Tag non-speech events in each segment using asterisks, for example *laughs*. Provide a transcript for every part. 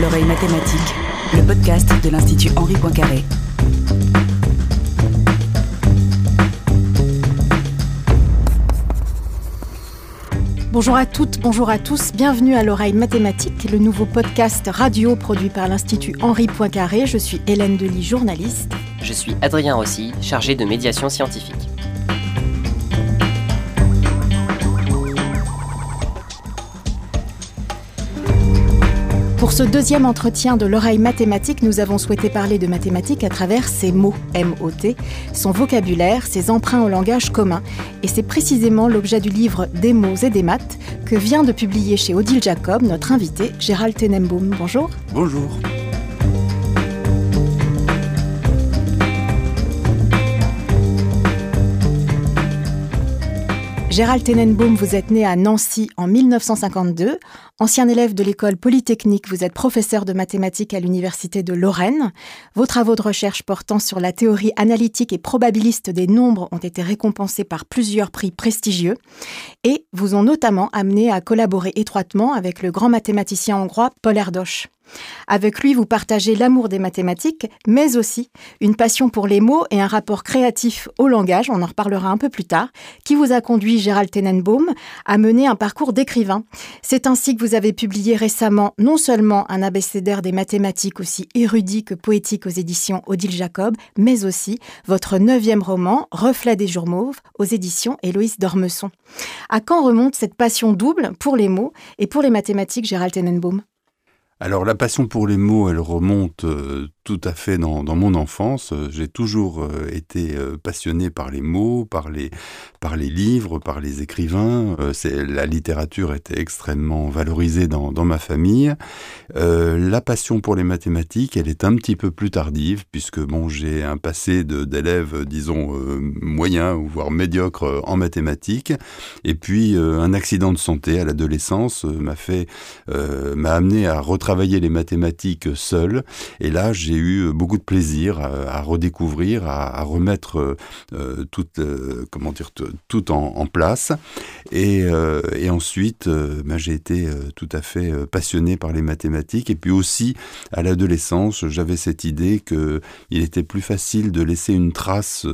L'oreille mathématique, le podcast de l'Institut Henri Poincaré. Bonjour à toutes, bonjour à tous, bienvenue à l'oreille mathématique, le nouveau podcast radio produit par l'Institut Henri Poincaré. Je suis Hélène Delis, journaliste. Je suis Adrien Rossi, chargé de médiation scientifique. Pour ce deuxième entretien de l'oreille mathématique, nous avons souhaité parler de mathématiques à travers ses mots, M-O-T, son vocabulaire, ses emprunts au langage commun. Et c'est précisément l'objet du livre Des mots et des maths que vient de publier chez Odile Jacob notre invité Gérald Tenenbaum. Bonjour. Bonjour. Gérald Tenenbaum, vous êtes né à Nancy en 1952. Ancien élève de l'école polytechnique, vous êtes professeur de mathématiques à l'université de Lorraine. Vos travaux de recherche portant sur la théorie analytique et probabiliste des nombres ont été récompensés par plusieurs prix prestigieux et vous ont notamment amené à collaborer étroitement avec le grand mathématicien hongrois Paul Erdos. Avec lui, vous partagez l'amour des mathématiques, mais aussi une passion pour les mots et un rapport créatif au langage, on en reparlera un peu plus tard, qui vous a conduit, Gérald Tenenbaum, à mener un parcours d'écrivain. C'est ainsi que vous avez publié récemment non seulement un abécédaire des mathématiques aussi érudit que poétique aux éditions Odile Jacob, mais aussi votre neuvième roman, Reflet des jours mauves, aux éditions Héloïse Dormesson. À quand remonte cette passion double pour les mots et pour les mathématiques, Gérald Tenenbaum alors la passion pour les mots, elle remonte euh, tout à fait dans, mon enfance. J'ai toujours euh, été euh, passionné par les mots, par les, livres, par les écrivains. Euh, la littérature était extrêmement valorisée dans, ma famille. la passion pour les mathématiques, elle est un petit peu plus tardive, puisque bon, j'ai un passé d'élève, disons, moyen, voire médiocre en mathématiques. Et puis, un accident de santé à l'adolescence m'a fait, m'a amené à retravailler les mathématiques seul. Et là, j'ai eu beaucoup de plaisir à, redécouvrir, à, remettre euh, euh, tout, euh, comment dire, tout en, place. Et, ensuite, ben, j'ai été tout à fait passionné par les mathématiques. Et puis aussi, à l'adolescence, j'avais cette idée qu'il était plus facile de laisser une trace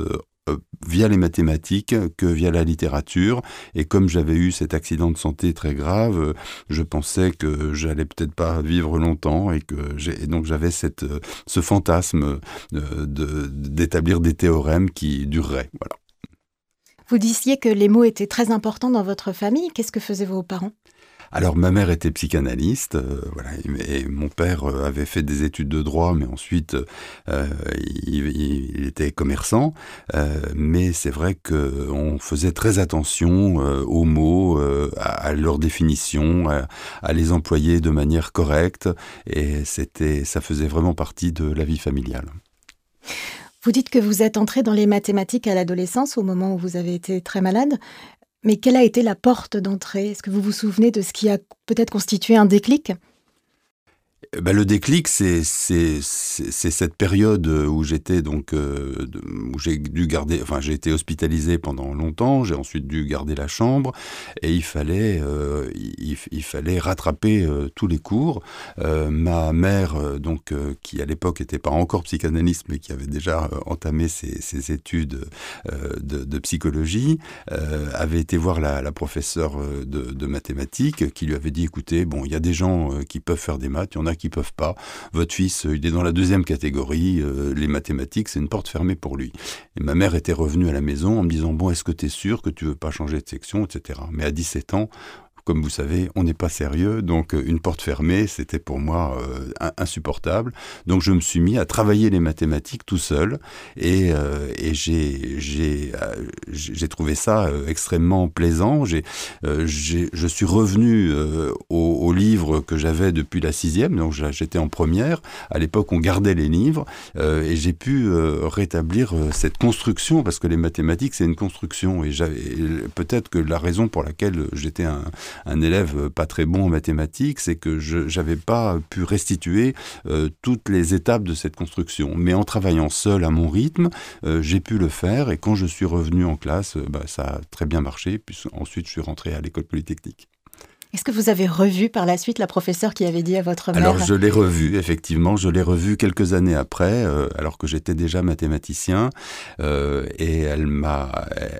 via les mathématiques que via la littérature. Et comme j'avais eu cet accident de santé très grave, euh, je pensais que j'allais peut-être pas vivre longtemps et que donc j'avais cette euh, ce fantasme d'établir des théorèmes qui dureraient. Voilà. Vous disiez que les mots étaient très importants dans votre famille. Qu'est-ce que faisaient vos parents? Alors ma mère était psychanalyste, euh, voilà, et mon père euh, avait fait des études de droit, mais ensuite euh, il, était commerçant. mais c'est vrai qu'on faisait très attention aux mots, à, leur définition, à, les employer de manière correcte, et c'était, ça faisait vraiment partie de la vie familiale. Vous dites que vous êtes entré dans les mathématiques à l'adolescence, au moment où vous avez été très malade. Mais quelle a été la porte d'entrée? Est-ce que vous vous souvenez de ce qui a peut-être constitué un déclic? Ben, le déclic, c'est cette période où j'étais donc euh, où j'ai dû garder, enfin j'ai été hospitalisé pendant longtemps, j'ai ensuite dû garder la chambre et il fallait euh, il, fallait rattraper euh, tous les cours. ma mère donc qui à l'époque n'était pas encore psychanalyste mais qui avait déjà entamé ses, études de, psychologie avait été voir la, la professeure de, de, mathématiques qui lui avait dit écoutez bon il y a des gens qui peuvent faire des maths, il y en a qui qui peuvent pas. Votre fils, euh, il est dans la deuxième catégorie, euh, les mathématiques, c'est une porte fermée pour lui. Et ma mère était revenue à la maison en me disant, bon, est-ce que tu es sûr que tu veux pas changer de section, etc. Mais à 17 ans, comme vous savez, on n'est pas sérieux, donc euh, une porte fermée, c'était pour moi euh, insupportable. Donc je me suis mis à travailler les mathématiques tout seul, et, euh, et j'ai, j'ai trouvé ça extrêmement plaisant. J'ai, je suis revenu au, au, livre que j'avais depuis la sixième, donc j'étais en première. À l'époque, on gardait les livres, et j'ai pu rétablir cette construction, parce que les mathématiques, c'est une construction, et j'avais peut-être que la raison pour laquelle j'étais un un élève pas très bon en mathématiques, c'est que je n'avais pas pu restituer toutes les étapes de cette construction. Mais en travaillant seul à mon rythme, j'ai pu le faire et quand je suis revenu en classe, bah, ça a très bien marché. Puis ensuite, je suis rentré à l'école polytechnique. Est-ce que vous avez revu par la suite la professeure qui avait dit à votre mère Alors je l'ai revu, effectivement, je l'ai revu quelques années après, euh, alors que j'étais déjà mathématicien, euh, et elle m'a,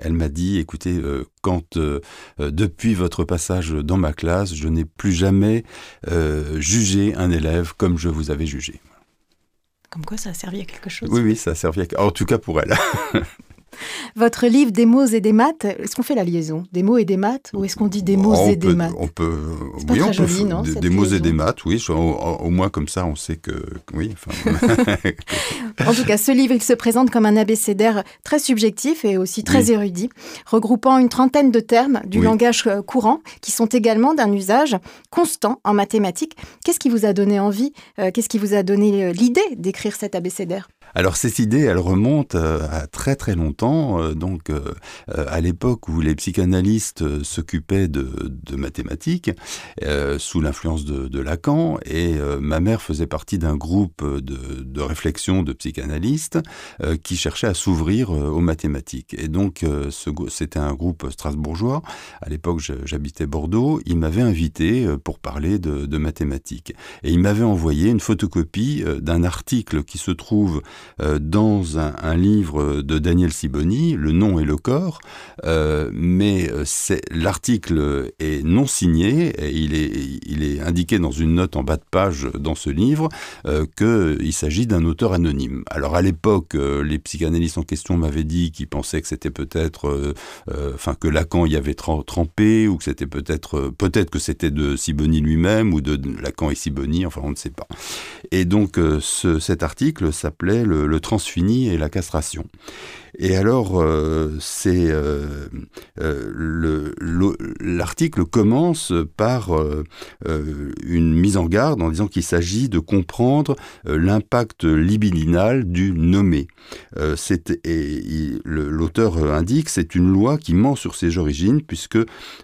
elle m'a dit, écoutez, euh, quand depuis votre passage dans ma classe, je n'ai plus jamais jugé un élève comme je vous avais jugé. Comme quoi ça a servi à quelque chose. Oui, oui, ça a servi à... En tout cas pour elle. *laughs* Votre livre Des mots et des maths, est-ce qu'on fait la liaison Des mots et des maths Ou est-ce qu'on dit des mots et des maths On peut. oui, on peut. Non, des, mots et des maths, oui. Au, moins comme ça, on sait que. Oui. *laughs* en tout cas, ce livre, il se présente comme un abécédaire très subjectif et aussi très érudit, regroupant une trentaine de termes du langage euh, courant qui sont également d'un usage constant en mathématiques. Qu'est-ce qui vous a donné envie euh, Qu'est-ce qui vous a donné euh, l'idée d'écrire cet abécédaire? Alors cette idée, elle remonte à très très longtemps, donc à l'époque où les psychanalystes s'occupaient de, mathématiques sous l'influence de, Lacan, et ma mère faisait partie d'un groupe de, réflexion de psychanalystes qui cherchait à s'ouvrir aux mathématiques. Et donc c'était un groupe strasbourgeois. À l'époque, j'habitais Bordeaux. Il m'avait invité pour parler de, mathématiques, et il m'avait envoyé une photocopie d'un article qui se trouve euh, dans un, livre de Daniel Siboni, Le nom et le corps, euh, mais euh, l'article est non signé et il est, indiqué dans une note en bas de page dans ce livre qu'il s'agit d'un auteur anonyme. Alors à l'époque, les psychanalystes en question m'avaient dit qu'ils pensaient que c'était peut-être, enfin que Lacan y avait trempé ou que c'était peut-être, peut-être que c'était de Siboni lui-même ou de Lacan et Siboni, enfin on ne sait pas. Et donc ce, cet article s'appelait le, transfini et la castration. Et alors, euh, c'est euh, euh, l'article commence par une mise en garde en disant qu'il s'agit de comprendre l'impact libidinal du nommé. l'auteur indique c'est une loi qui ment sur ses origines puisque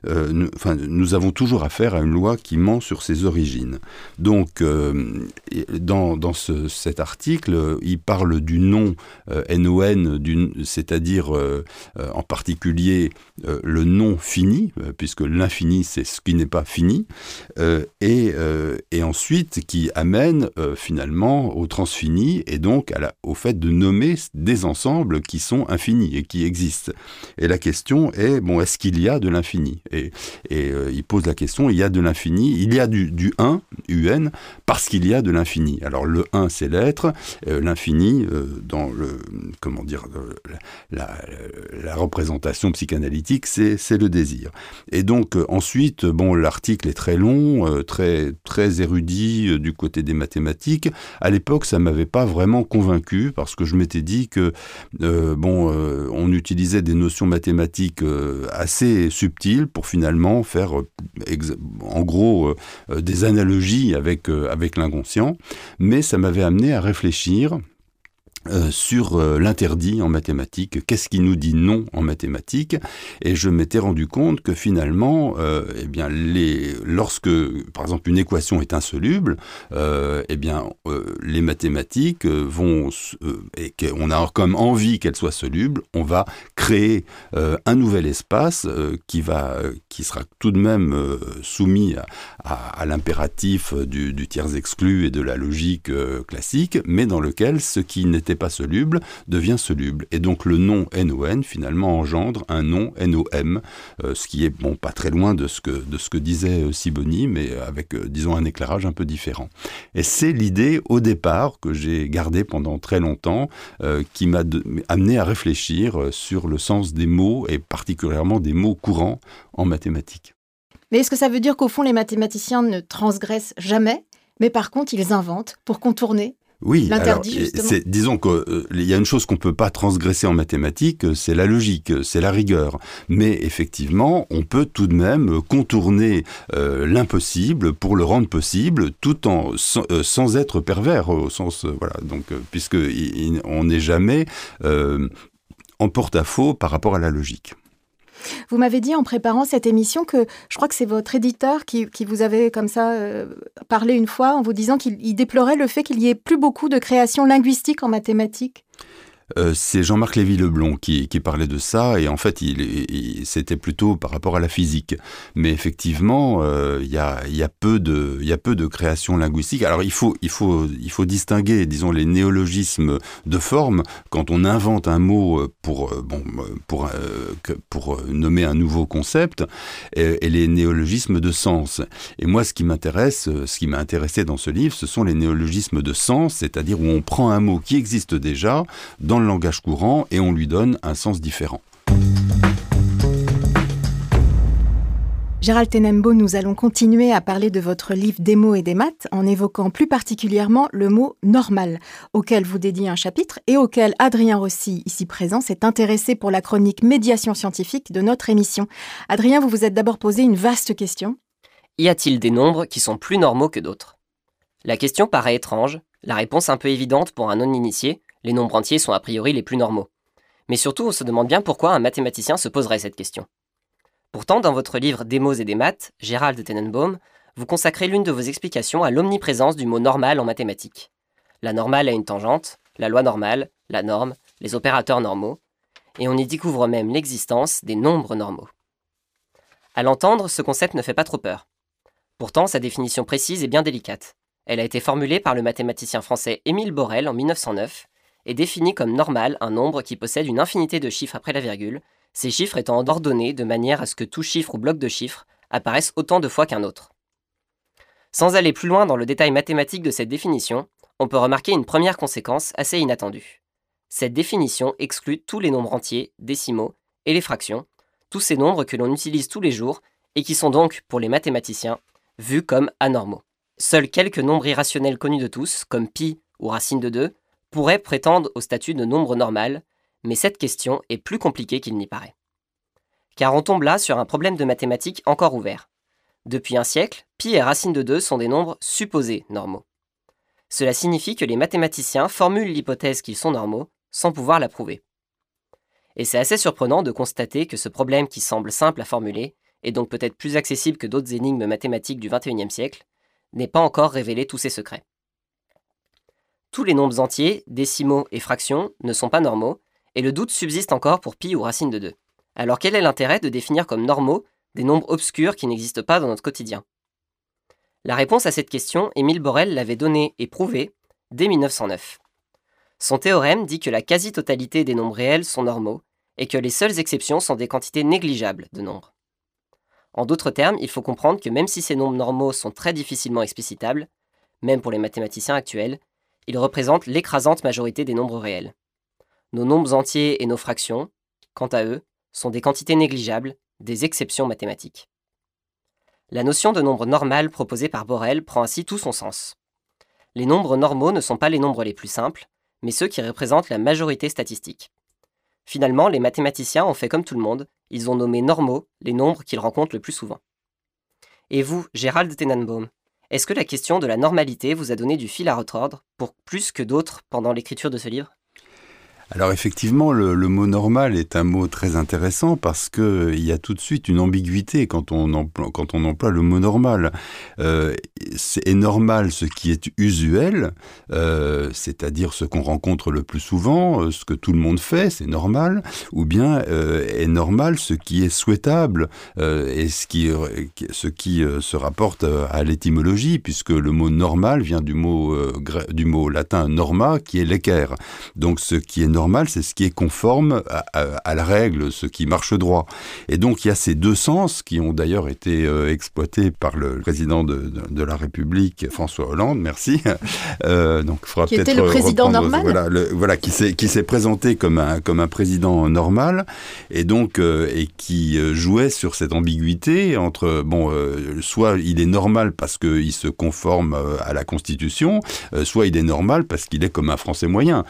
nous, avons toujours affaire à une loi qui ment sur ses origines. Donc, dans, dans ce, cet article, il du nom NON d'une c'est-à-dire euh, euh, en particulier euh, le non fini, puisque l'infini c'est ce qui n'est pas fini, et, et, ensuite qui amène finalement au transfini et donc à la, au fait de nommer des ensembles qui sont infinis et qui existent. Et la question est, bon, est-ce qu'il y a de l'infini? Et, et il pose la question, il y a de l'infini, il y a du, du 1, UN, parce qu'il y a de l'infini. Alors le 1 c'est l'être, l'infini dans le, comment dire, la, représentation psychanalytique, c'est le désir. Et donc euh, ensuite, bon, l'article est très long, euh, très très érudit euh, du côté des mathématiques. À l'époque, ça m'avait pas vraiment convaincu parce que je m'étais dit que bon, on utilisait des notions mathématiques assez subtiles pour finalement faire, en gros, des analogies avec avec l'inconscient. Mais ça m'avait amené à réfléchir euh, sur euh, l'interdit en mathématiques, qu'est-ce qui nous dit non en mathématiques, et je m'étais rendu compte que finalement, euh, eh bien, les, lorsque, par exemple, une équation est insoluble, eh bien, les mathématiques vont, et qu'on a comme envie qu'elle soit soluble, on va créer un nouvel espace qui va, qui sera tout de même soumis à, l'impératif du, du, tiers exclu et de la logique classique, mais dans lequel ce qui n'était pas soluble devient soluble. Et donc le nom NON finalement engendre un nom NOM, euh, ce qui est bon pas très loin de ce que, de ce que disait euh, Siboni, mais avec euh, disons un éclairage un peu différent. Et c'est l'idée au départ que j'ai gardée pendant très longtemps, qui m'a amené à réfléchir sur le sens des mots et particulièrement des mots courants en mathématiques. Mais est-ce que ça veut dire qu'au fond les mathématiciens ne transgressent jamais mais par contre, ils inventent pour contourner oui, disons qu'il euh, y a une chose qu'on peut pas transgresser en mathématiques, euh, c'est la logique, euh, c'est la rigueur. Mais effectivement, on peut tout de même contourner l'impossible pour le rendre possible, tout en sans, être pervers au sens voilà. Donc puisque on n'est jamais en porte-à-faux par rapport à la logique. Vous m'avez dit en préparant cette émission que je crois que c'est votre éditeur qui, vous avait comme ça parlé une fois en vous disant qu'il déplorait le fait qu'il y ait plus beaucoup de création linguistique en mathématiques. Euh, c'est Jean-Marc Lévy-Leblond qui, parlait de ça, et en fait, c'était plutôt par rapport à la physique. Mais effectivement, euh, il y, a, peu de, y a création linguistique. Alors, il faut, distinguer, disons, les néologismes de forme. Quand on invente un mot pour, euh, nommer un nouveau concept, et, les néologismes de sens. Et moi, ce qui m'intéresse, ce qui m'a intéressé dans ce livre, ce sont les néologismes de sens, c'est-à-dire où on prend un mot qui existe déjà dans le langage courant et on lui donne un sens différent. Gérald Tenembo, nous allons continuer à parler de votre livre Des mots et des maths en évoquant plus particulièrement le mot normal, auquel vous dédiez un chapitre et auquel Adrien Rossi, ici présent, s'est intéressé pour la chronique médiation scientifique de notre émission. Adrien, vous vous êtes d'abord posé une vaste question. Y a-t-il des nombres qui sont plus normaux que d'autres? La question paraît étrange, la réponse un peu évidente pour un non-initié, les nombres entiers sont a priori les plus normaux. Mais surtout, on se demande bien pourquoi un mathématicien se poserait cette question. Pourtant, dans votre livre Des mots et des maths, Gérald Tenenbaum, vous consacrez l'une de vos explications à l'omniprésence du mot normal en mathématiques. La normale a une tangente, la loi normale, la norme, les opérateurs normaux, et on y découvre même l'existence des nombres normaux. À l'entendre, ce concept ne fait pas trop peur. Pourtant, sa définition précise est bien délicate. Elle a été formulée par le mathématicien français Émile Borel en 1909 est défini comme normal un nombre qui possède une infinité de chiffres après la virgule, ces chiffres étant ordonnés de manière à ce que tout chiffre ou bloc de chiffres apparaisse autant de fois qu'un autre. Sans aller plus loin dans le détail mathématique de cette définition, on peut remarquer une première conséquence assez inattendue. Cette définition exclut tous les nombres entiers, décimaux et les fractions, tous ces nombres que l'on utilise tous les jours et qui sont donc, pour les mathématiciens, vus comme anormaux. Seuls quelques nombres irrationnels connus de tous, comme pi ou racine de 2, pourrait prétendre au statut de nombre normal, mais cette question est plus compliquée qu'il n'y paraît. Car on tombe là sur un problème de mathématiques encore ouvert. Depuis un siècle, pi et racine de 2 sont des nombres supposés normaux. Cela signifie que les mathématiciens formulent l'hypothèse qu'ils sont normaux sans pouvoir la prouver. Et c'est assez surprenant de constater que ce problème qui semble simple à formuler, et donc peut-être plus accessible que d'autres énigmes mathématiques du XXIe siècle, n'est pas encore révélé tous ses secrets. Tous les nombres entiers, décimaux et fractions ne sont pas normaux, et le doute subsiste encore pour pi ou racine de 2. Alors quel est l'intérêt de définir comme normaux des nombres obscurs qui n'existent pas dans notre quotidien? La réponse à cette question, Émile Borel l'avait donnée et prouvée dès 1909. Son théorème dit que la quasi-totalité des nombres réels sont normaux, et que les seules exceptions sont des quantités négligeables de nombres. En d'autres termes, il faut comprendre que même si ces nombres normaux sont très difficilement explicitables, même pour les mathématiciens actuels, ils représentent l'écrasante majorité des nombres réels. Nos nombres entiers et nos fractions, quant à eux, sont des quantités négligeables, des exceptions mathématiques. La notion de nombre normal proposée par Borel prend ainsi tout son sens. Les nombres normaux ne sont pas les nombres les plus simples, mais ceux qui représentent la majorité statistique. Finalement, les mathématiciens ont fait comme tout le monde, ils ont nommé normaux les nombres qu'ils rencontrent le plus souvent. Et vous, Gérald Tenenbaum, est-ce que la question de la normalité vous a donné du fil à retordre pour plus que d'autres pendant l'écriture de ce livre? Alors effectivement, le, mot normal est un mot très intéressant parce que il y a tout de suite une ambiguïté quand on emploie, le mot normal. Euh, c'est normal ce qui est usuel, euh, c'est-à-dire ce qu'on rencontre le plus souvent, euh, ce que tout le monde fait, c'est normal, ou bien est normal ce qui est souhaitable et ce qui, ce qui se rapporte à l'étymologie, puisque le mot normal vient du mot, du mot latin norma, qui est l'équerre. Donc ce qui est normal normal, c'est ce qui est conforme à, la règle, ce qui marche droit. Et donc il y a ces deux sens qui ont d'ailleurs été euh, exploités par le président de, la République, François Hollande, merci. *laughs* Euh, donc, faudra qui était le président normal. Voilà, voilà qui s'est qui s'est présenté comme un comme un président normal et donc euh, et qui jouait sur cette ambiguïté entre bon soit il est normal parce qu'il se conforme à la Constitution, soit il est normal parce qu'il est comme un Français moyen.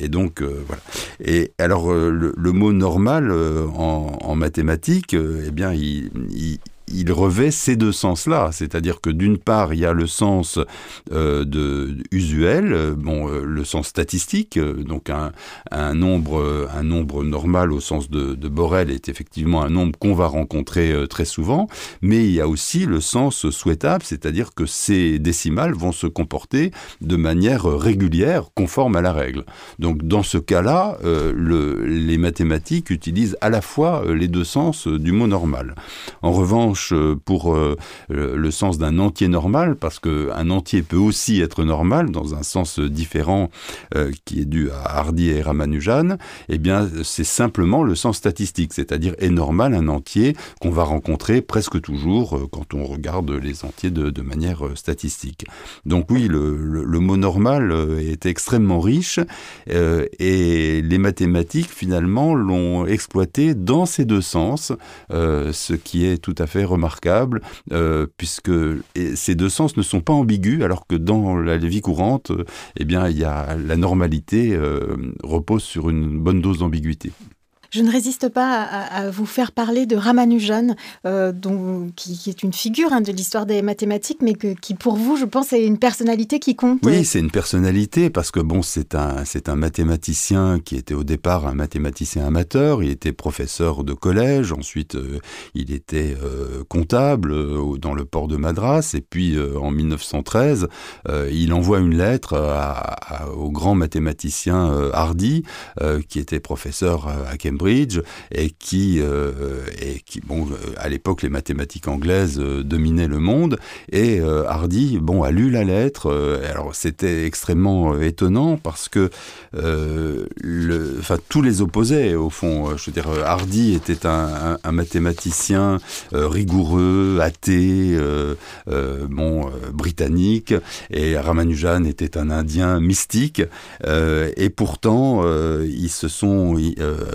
et donc voilà. Et alors, euh, le, mot normal euh, en, mathématiques, euh, eh bien, il revêt ces deux sens-là, c'est-à-dire que d'une part, il y a le sens euh, de, usuel, bon, euh, le sens statistique, euh, donc un, un, nombre, normal au sens de, Borel est effectivement un nombre qu'on va rencontrer très souvent, mais il y a aussi le sens souhaitable, c'est-à-dire que ces décimales vont se comporter de manière régulière, conforme à la règle. Donc dans ce cas-là, le, les mathématiques utilisent à la fois les deux sens du mot normal. En revanche, pour le sens d'un entier normal, parce qu'un entier peut aussi être normal dans un sens différent euh, qui est dû à Hardy et Ramanujan, eh bien c'est simplement le sens statistique, c'est-à-dire est normal un entier qu'on va rencontrer presque toujours euh, quand on regarde les entiers de, manière euh, statistique. Donc oui, le, mot normal est extrêmement riche et les mathématiques finalement l'ont exploité dans ces deux sens, ce qui est tout à fait remarquable puisque ces deux sens ne sont pas ambigus, alors que dans la vie courante, euh, eh la normalité euh, repose sur une bonne dose d'ambiguïté. Je ne résiste pas à, vous faire parler de Ramanujan, euh, qui, est une figure hein, de l'histoire des mathématiques, mais qui pour vous, je pense, est une personnalité qui compte. Oui, c'est une personnalité parce que bon, c'est un, mathématicien qui était au départ un mathématicien amateur. Il était professeur de collège, ensuite euh, il était euh, comptable euh, dans le port de Madras, et puis en 1913, il envoie une lettre au grand mathématicien Hardy, qui était professeur à Cambridge et qui, euh, et qui bon, à l'époque, les mathématiques anglaises euh, dominaient le monde. Et euh, Hardy, bon, a lu la lettre. alors, c'était extrêmement étonnant parce que, tous les opposaient au fond. Je veux dire, Hardy était un, un, mathématicien rigoureux, athée, bon, britannique, et Ramanujan était un Indien mystique. et pourtant, ils se sont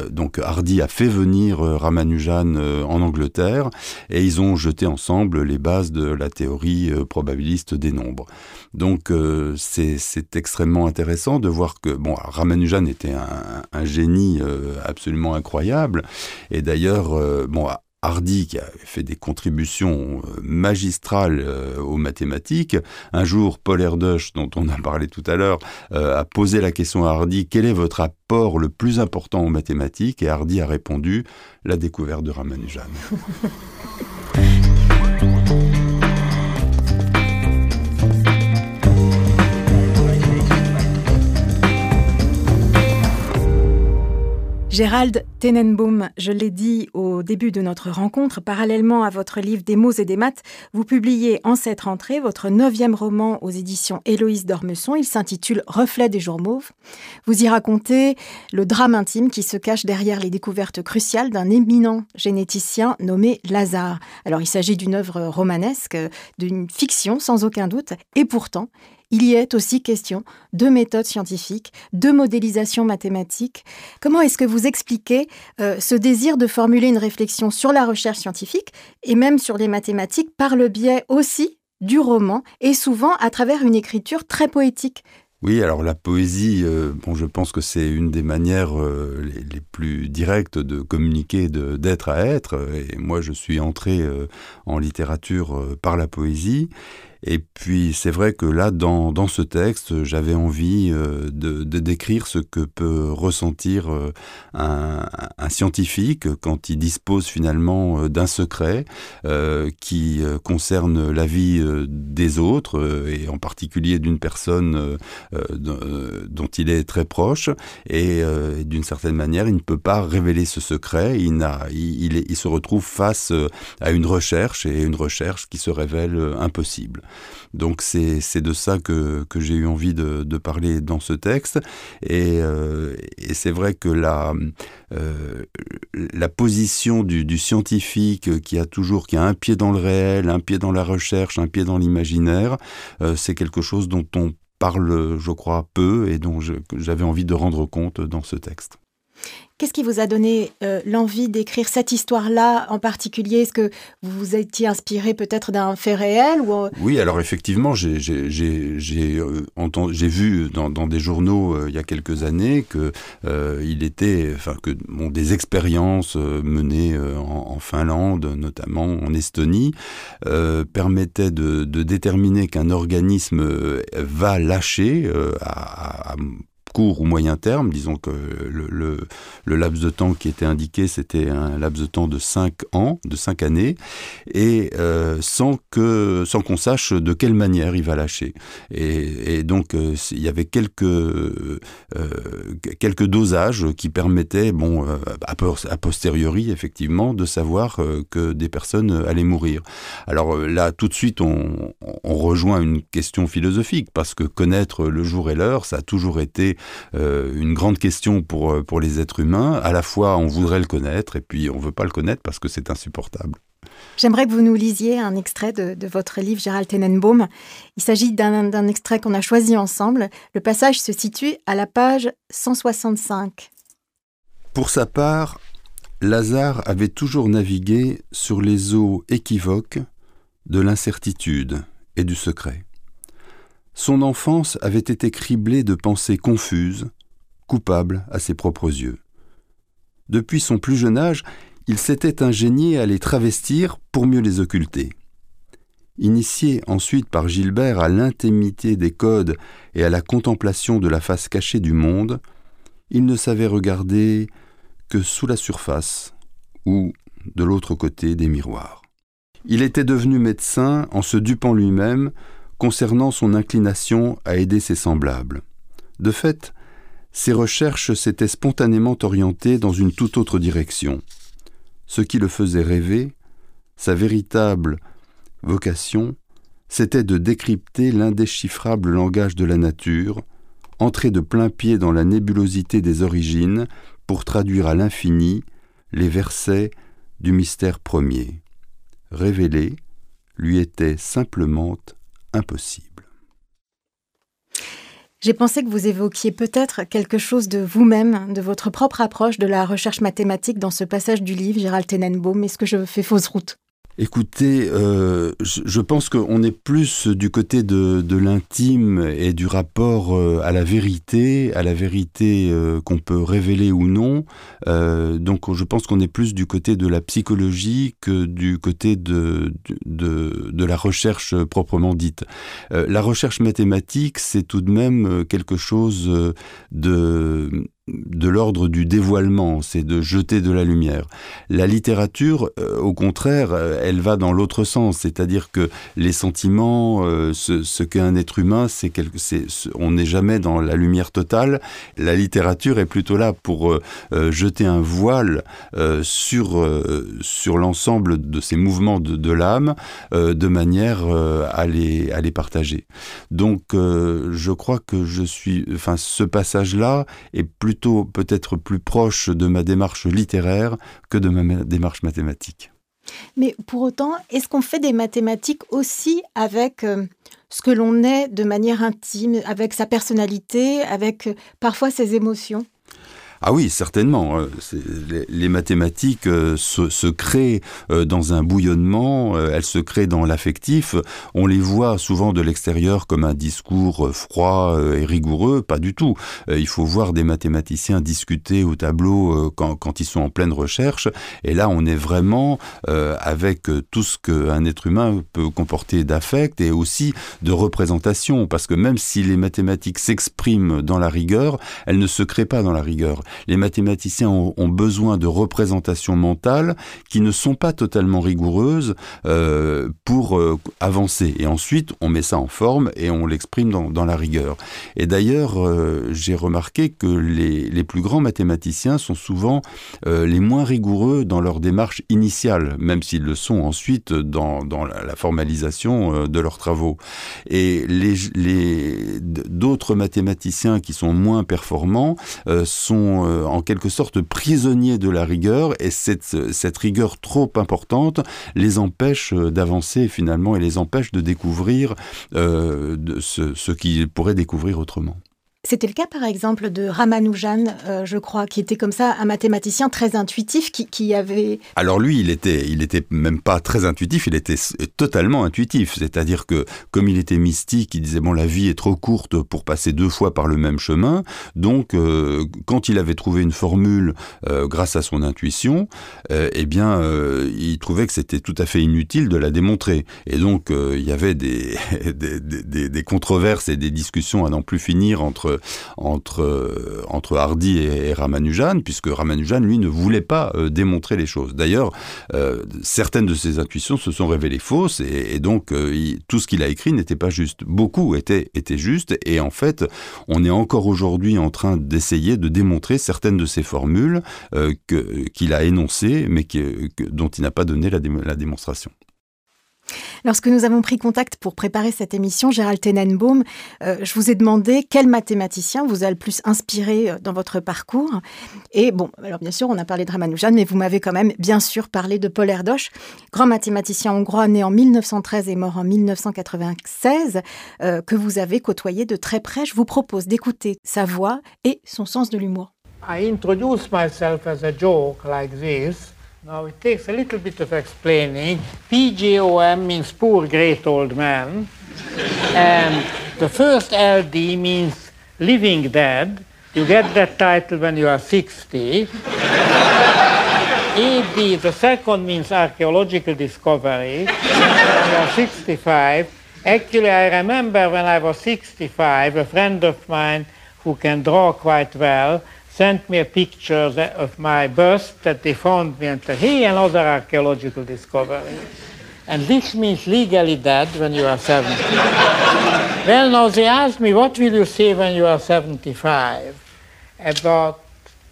donc Hardy a fait venir euh, Ramanujan euh, en Angleterre et ils ont jeté ensemble les bases de la théorie euh, probabiliste des nombres. Donc c'est extrêmement intéressant de voir que bon Ramanujan était un, génie absolument incroyable et d'ailleurs bon Hardy, qui a fait des contributions magistrales aux mathématiques, un jour, Paul Erdős, dont on a parlé tout à l'heure, a posé la question à Hardy, quel est votre apport le plus important aux mathématiques? Et Hardy a répondu, la découverte de Ramanujan. *laughs* Gérald Tenenbaum, je l'ai dit au début de notre rencontre, parallèlement à votre livre Des mots et des maths, vous publiez en cette rentrée votre neuvième roman aux éditions Héloïse d'Ormesson. Il s'intitule Reflet des jours mauves. Vous y racontez le drame intime qui se cache derrière les découvertes cruciales d'un éminent généticien nommé Lazare. Alors il s'agit d'une œuvre romanesque, d'une fiction sans aucun doute, et pourtant il y est aussi question de méthodes scientifiques, de modélisation mathématique. Comment est-ce que vous expliquez euh, ce désir de formuler une réflexion sur la recherche scientifique et même sur les mathématiques par le biais aussi du roman et souvent à travers une écriture très poétique? Oui, alors la poésie, euh, bon, je pense que c'est une des manières euh, les, plus directes de communiquer d'être à être. Et moi, je suis entré en littérature par la poésie. Et puis c'est vrai que là, dans, dans ce texte, j'avais envie euh, de, de, décrire ce que peut ressentir euh, un, un, scientifique quand il dispose finalement euh, d'un secret qui concerne la vie des autres, et en particulier d'une personne dont il est très proche. Et d'une certaine manière, il ne peut pas révéler ce secret. Il, il se retrouve face à une recherche, et une recherche qui se révèle impossible. Donc c'est de ça que, que j'ai eu envie de, parler dans ce texte. Et, euh, c'est vrai que la, euh, la position du, du, scientifique qui a toujours qui a un pied dans le réel, un pied dans la recherche, un pied dans l'imaginaire, euh, c'est quelque chose dont on parle, je crois, peu et dont j'avais envie de rendre compte dans ce texte. Qu'est-ce qui vous a donné euh, l'envie d'écrire cette histoire-là en particulier? Est-ce que vous vous étiez inspiré peut-être d'un fait réel ou... Euh, oui, alors effectivement, j'ai euh, vu dans, des journaux il y a quelques années que il était, enfin que des expériences menées en, Finlande, notamment en Estonie, permettaient de, déterminer qu'un organisme va lâcher à court ou moyen terme. Disons que le, laps de temps qui était indiqué, c'était un laps de temps de 5 ans, de 5 années, et euh, sans que sans qu'on sache de quelle manière il va lâcher. Et, donc euh, il y avait quelques euh, quelques dosages qui permettaient, bon, a posteriori effectivement, de savoir que des personnes allaient mourir. Alors là, tout de suite, on rejoint une question philosophique parce que connaître le jour et l'heure, ça a toujours été euh, une grande question pour, euh, pour les êtres humains. À la fois, on voudrait le connaître et puis on veut pas le connaître parce que c'est insupportable. J'aimerais que vous nous lisiez un extrait de, de votre livre Gérald Tenenbaum. Il s'agit d'un extrait qu'on a choisi ensemble. Le passage se situe à la page 165. Pour sa part, Lazare avait toujours navigué sur les eaux équivoques de l'incertitude et du secret. Son enfance avait été criblée de pensées confuses, coupables à ses propres yeux. Depuis son plus jeune âge, il s'était ingénié à les travestir pour mieux les occulter. Initié ensuite par Gilbert à l'intimité des codes et à la contemplation de la face cachée du monde, il ne savait regarder que sous la surface ou de l'autre côté des miroirs. Il était devenu médecin en se dupant lui-même concernant son inclination à aider ses semblables. De fait, ses recherches s'étaient spontanément orientées dans une toute autre direction. Ce qui le faisait rêver, sa véritable vocation, c'était de décrypter l'indéchiffrable langage de la nature, entrer de plein pied dans la nébulosité des origines pour traduire à l'infini les versets du mystère premier. Révéler lui était simplement J'ai pensé que vous évoquiez peut-être quelque chose de vous-même, de votre propre approche de la recherche mathématique dans ce passage du livre, Gérald Tenenbaum. Est-ce que je fais fausse route Écoutez, euh, je, pense qu'on est plus du côté de, l'intime et du rapport euh, à la vérité, à la vérité euh, qu'on peut révéler ou non. donc je pense qu'on est plus du côté de la psychologie que du côté de, de, de la recherche proprement dite. la recherche mathématique, c'est tout de même quelque chose de de l'ordre du dévoilement, c'est de jeter de la lumière. La littérature, euh, au contraire, euh, elle va dans l'autre sens, c'est-à-dire que les sentiments, euh, ce, qu'est un être humain, c'est on n'est jamais dans la lumière totale. La littérature est plutôt là pour jeter un voile sur sur l'ensemble de ces mouvements de, de l'âme, de manière à les à les partager. Donc, je crois que je suis, enfin, ce passage-là est plutôt peut-être plus proche de ma démarche littéraire que de ma démarche mathématique. Mais pour autant, est-ce qu'on fait des mathématiques aussi avec euh, ce que l'on est de manière intime, avec sa personnalité, avec euh, parfois ses émotions? Ah oui, certainement. Euh, les, mathématiques euh, se, créent euh, dans un bouillonnement, elles se créent dans l'affectif. On les voit souvent de l'extérieur comme un discours froid et rigoureux. Pas du tout. Il faut voir des mathématiciens discuter au tableau quand, ils sont en pleine recherche. Et là, on est vraiment avec tout ce qu'un être humain peut comporter d'affect et aussi de représentation. Parce que même si les mathématiques s'expriment dans la rigueur, elles ne se créent pas dans la rigueur les mathématiciens ont, besoin de représentations mentales qui ne sont pas totalement rigoureuses euh, pour euh, avancer. Et ensuite, on met ça en forme et on l'exprime dans, la rigueur. Et d'ailleurs, euh, j'ai remarqué que les, plus grands mathématiciens sont souvent les moins rigoureux dans leur démarche initiale, même s'ils le sont ensuite dans, la, formalisation de leurs travaux. Et les d'autres mathématiciens qui sont moins performants sont euh, en quelque sorte prisonniers de la rigueur et cette, rigueur trop importante les empêche euh, d'avancer finalement et les empêche de découvrir euh, ce qu'ils pourraient découvrir autrement. C'était le cas, par exemple, de Ramanujan, euh, je crois, qui était comme ça un mathématicien très intuitif, qui, avait... Alors lui, il était, il même pas très intuitif, il était totalement intuitif. C'est-à-dire que, comme il était mystique, il disait, bon, la vie est trop courte pour passer deux fois par le même chemin. Donc, euh, quand il avait trouvé une formule euh, grâce à son intuition, eh bien, il trouvait que c'était tout à fait inutile de la démontrer. Et donc, il y avait *laughs* des, des, des controverses et des discussions à n'en plus finir entre entre, entre, Hardy et, Ramanujan, puisque Ramanujan, lui, ne voulait pas euh, démontrer les choses. D'ailleurs, euh, certaines de ses intuitions se sont révélées fausses, et, donc euh, tout ce qu'il a écrit n'était pas juste. Beaucoup était, était juste, et en fait, on est encore aujourd'hui en train d'essayer de démontrer certaines de ces formules qu'il a énoncées, mais dont il n'a pas donné la démonstration. Lorsque nous avons pris contact pour préparer cette émission, Gérald Tenenbaum, euh, je vous ai demandé quel mathématicien vous a le plus inspiré euh, dans votre parcours. Et bon, alors bien sûr, on a parlé de Ramanujan, mais vous m'avez quand même bien sûr parlé de Paul Erdős, grand mathématicien hongrois né en 1913 et mort en 1996, euh, que vous avez côtoyé de très près. Je vous propose d'écouter sa voix et son sens de l'humour. Now it takes a little bit of explaining. PGOM means poor great old man. and the first LD means living dead. You get that title when you are 60. AD, the second means archaeological discovery. when you are 65. Actually, I remember when I was 65, a friend of mine who can draw quite well sent me a picture of my bust that they found me and said, hey, another archaeological discovery. And this means legally dead when you are 70. well, now they asked me, what will you say when you are 75? About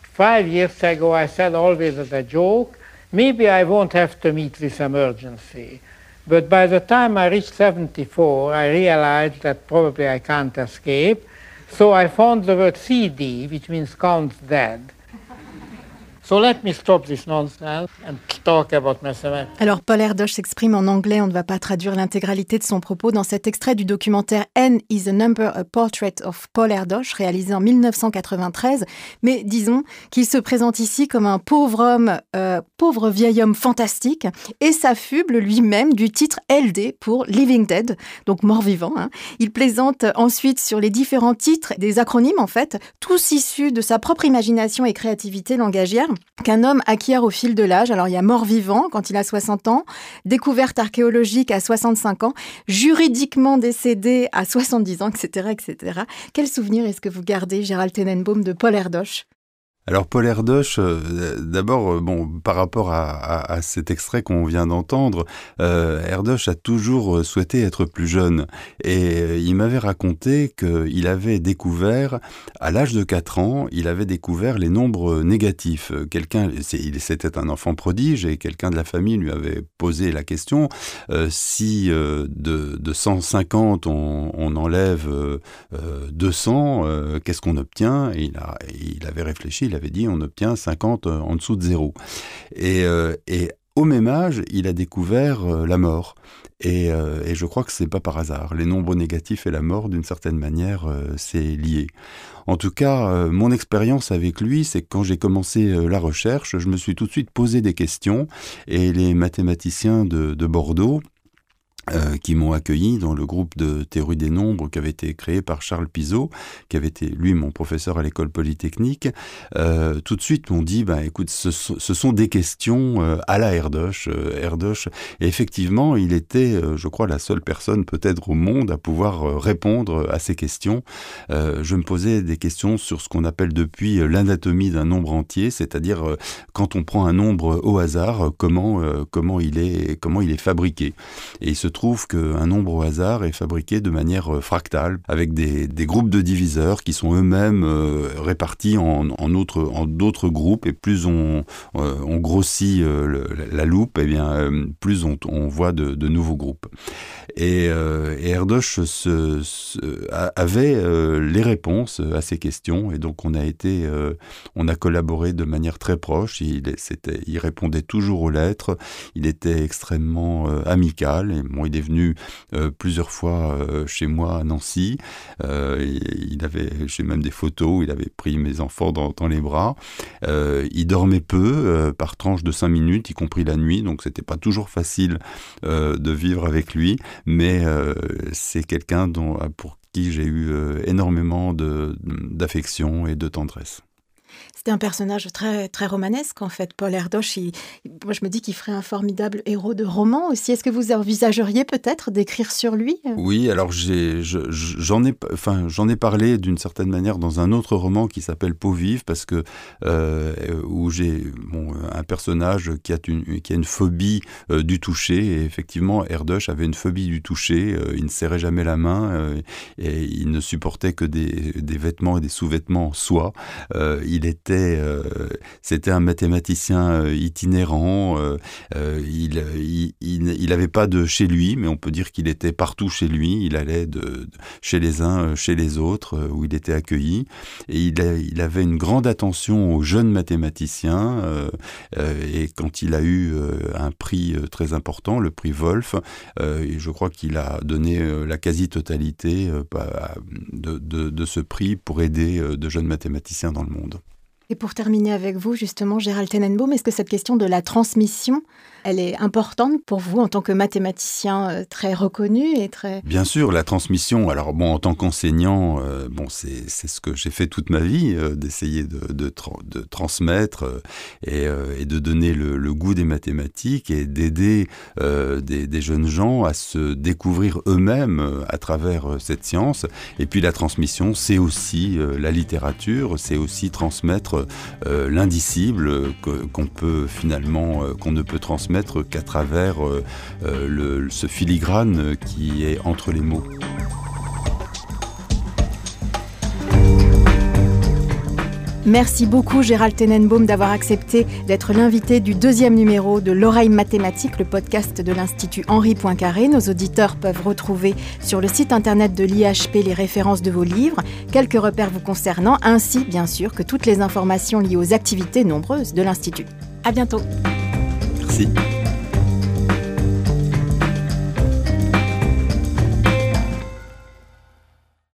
five years ago, I said always as a joke, maybe I won't have to meet this emergency. But by the time I reached 74, I realized that probably I can't escape. So I found the word CD, which means count dead. Alors Paul Erdos s'exprime en anglais, on ne va pas traduire l'intégralité de son propos dans cet extrait du documentaire N is a Number, a Portrait of Paul Erdos, réalisé en 1993. Mais disons qu'il se présente ici comme un pauvre homme, euh, pauvre vieil homme fantastique, et s'affuble lui-même du titre LD pour Living Dead, donc mort-vivant. Hein. Il plaisante ensuite sur les différents titres, des acronymes en fait, tous issus de sa propre imagination et créativité langagière qu'un homme acquiert au fil de l'âge. Alors il y a mort-vivant quand il a 60 ans, découverte archéologique à 65 ans, juridiquement décédé à 70 ans, etc. etc. Quel souvenir est-ce que vous gardez, Gérald Tenenbaum, de Paul Erdoche? Alors Paul Erdoche, euh, d'abord, euh, bon, par rapport à, cet extrait qu'on vient d'entendre, euh, a toujours souhaité être plus jeune et il m'avait raconté qu'il avait découvert, à l'âge de 4 ans, il avait découvert les nombres négatifs. Quelqu'un, c'était un enfant prodige et quelqu'un de la famille lui avait posé la question si de, de, 150 on, enlève 200, qu'est-ce qu'on obtient? Et il, il avait réfléchi avait dit on obtient 50 euh, en dessous de zéro. Euh, et, au même âge, il a découvert euh, la mort. Et, je crois que c'est pas par hasard. Les nombres négatifs et la mort, d'une certaine manière, c'est lié. En tout cas, mon expérience avec lui, c'est que quand j'ai commencé la recherche, je me suis tout de suite posé des questions et les mathématiciens de Bordeaux euh, qui m'ont accueilli dans le groupe de théorie des nombres qui avait été créé par Charles Pizot, qui avait été lui mon professeur à l'école polytechnique, euh, tout de suite m'ont dit bah écoute ce, ce sont des questions euh, à la Erdoche, Erdoche et effectivement il était je crois la seule personne peut-être au monde à pouvoir répondre à ces questions. je me posais des questions sur ce qu'on appelle depuis l'anatomie d'un nombre entier, c'est-à-dire quand on prend un nombre au hasard comment comment il est comment il est fabriqué. Et il se trouve qu'un nombre au hasard est fabriqué de manière euh, fractale, avec des, groupes de diviseurs qui sont eux-mêmes euh, répartis en, en d'autres groupes, et plus on, euh, on grossit la loupe, et eh bien, plus on, voit de, nouveaux groupes. Et, et avait les réponses à ces questions, et donc on a été, on a collaboré de manière très proche. Il, il répondait toujours aux lettres, il était extrêmement amical, Il est venu plusieurs fois chez moi à Nancy. il avait, j'ai même des photos, il avait pris mes enfants dans, dans les bras. il dormait peu, par tranche de 5 minutes, y compris la nuit, donc c'était pas toujours facile de vivre avec lui, mais c'est quelqu'un dont pour qui j'ai eu énormément d'affection et de tendresse. C'était un personnage très, très romanesque, en fait. Paul Erdoche, moi, je me dis qu'il ferait un formidable héros de roman aussi. Est-ce que vous envisageriez peut-être d'écrire sur lui Oui, alors j'en ai, enfin, j'en ai parlé d'une certaine manière dans un autre roman qui s'appelle Peau vive, parce que euh, où j'ai un personnage qui a une, qui a une phobie euh, du toucher. Et effectivement, Erdoche avait une phobie du toucher. Euh, il ne serrait jamais la main et il ne supportait que des, des vêtements et des sous-vêtements en soie. il était euh, c'était un mathématicien euh, itinérant. Euh, il, il, avait pas de chez lui, mais on peut dire qu'il était partout chez lui. Il allait de, chez les uns, chez les autres, où il était accueilli. Et il, avait une grande attention aux jeunes mathématiciens. et quand il a eu un prix très important, le prix Wolf, je crois qu'il a donné la quasi-totalité de, ce prix pour aider de jeunes mathématiciens dans le monde. Et pour terminer avec vous, justement, Gérald Tenenbaum, est-ce que cette question de la transmission elle est importante pour vous en tant que mathématicien euh, très reconnu et très... Bien sûr, la transmission. Alors bon, en tant qu'enseignant, euh, bon, c'est ce que j'ai fait toute ma vie, euh, d'essayer de, transmettre et, de donner le, goût des mathématiques et d'aider des, jeunes gens à se découvrir eux-mêmes à travers cette science. Et puis la transmission, c'est aussi la littérature, c'est aussi transmettre l'indicible qu'on peut finalement, qu'on ne peut transmettre qu'à travers euh, euh, ce filigrane qui est entre les mots. Merci beaucoup Gérald Tenenbaum d'avoir accepté d'être l'invité du deuxième numéro de L'oreille mathématique, le podcast de l'Institut Henri Poincaré. Nos auditeurs peuvent retrouver sur le site internet de l'IHP les références de vos livres, quelques repères vous concernant, ainsi bien sûr que toutes les informations liées aux activités nombreuses de l'Institut. À bientôt. Merci.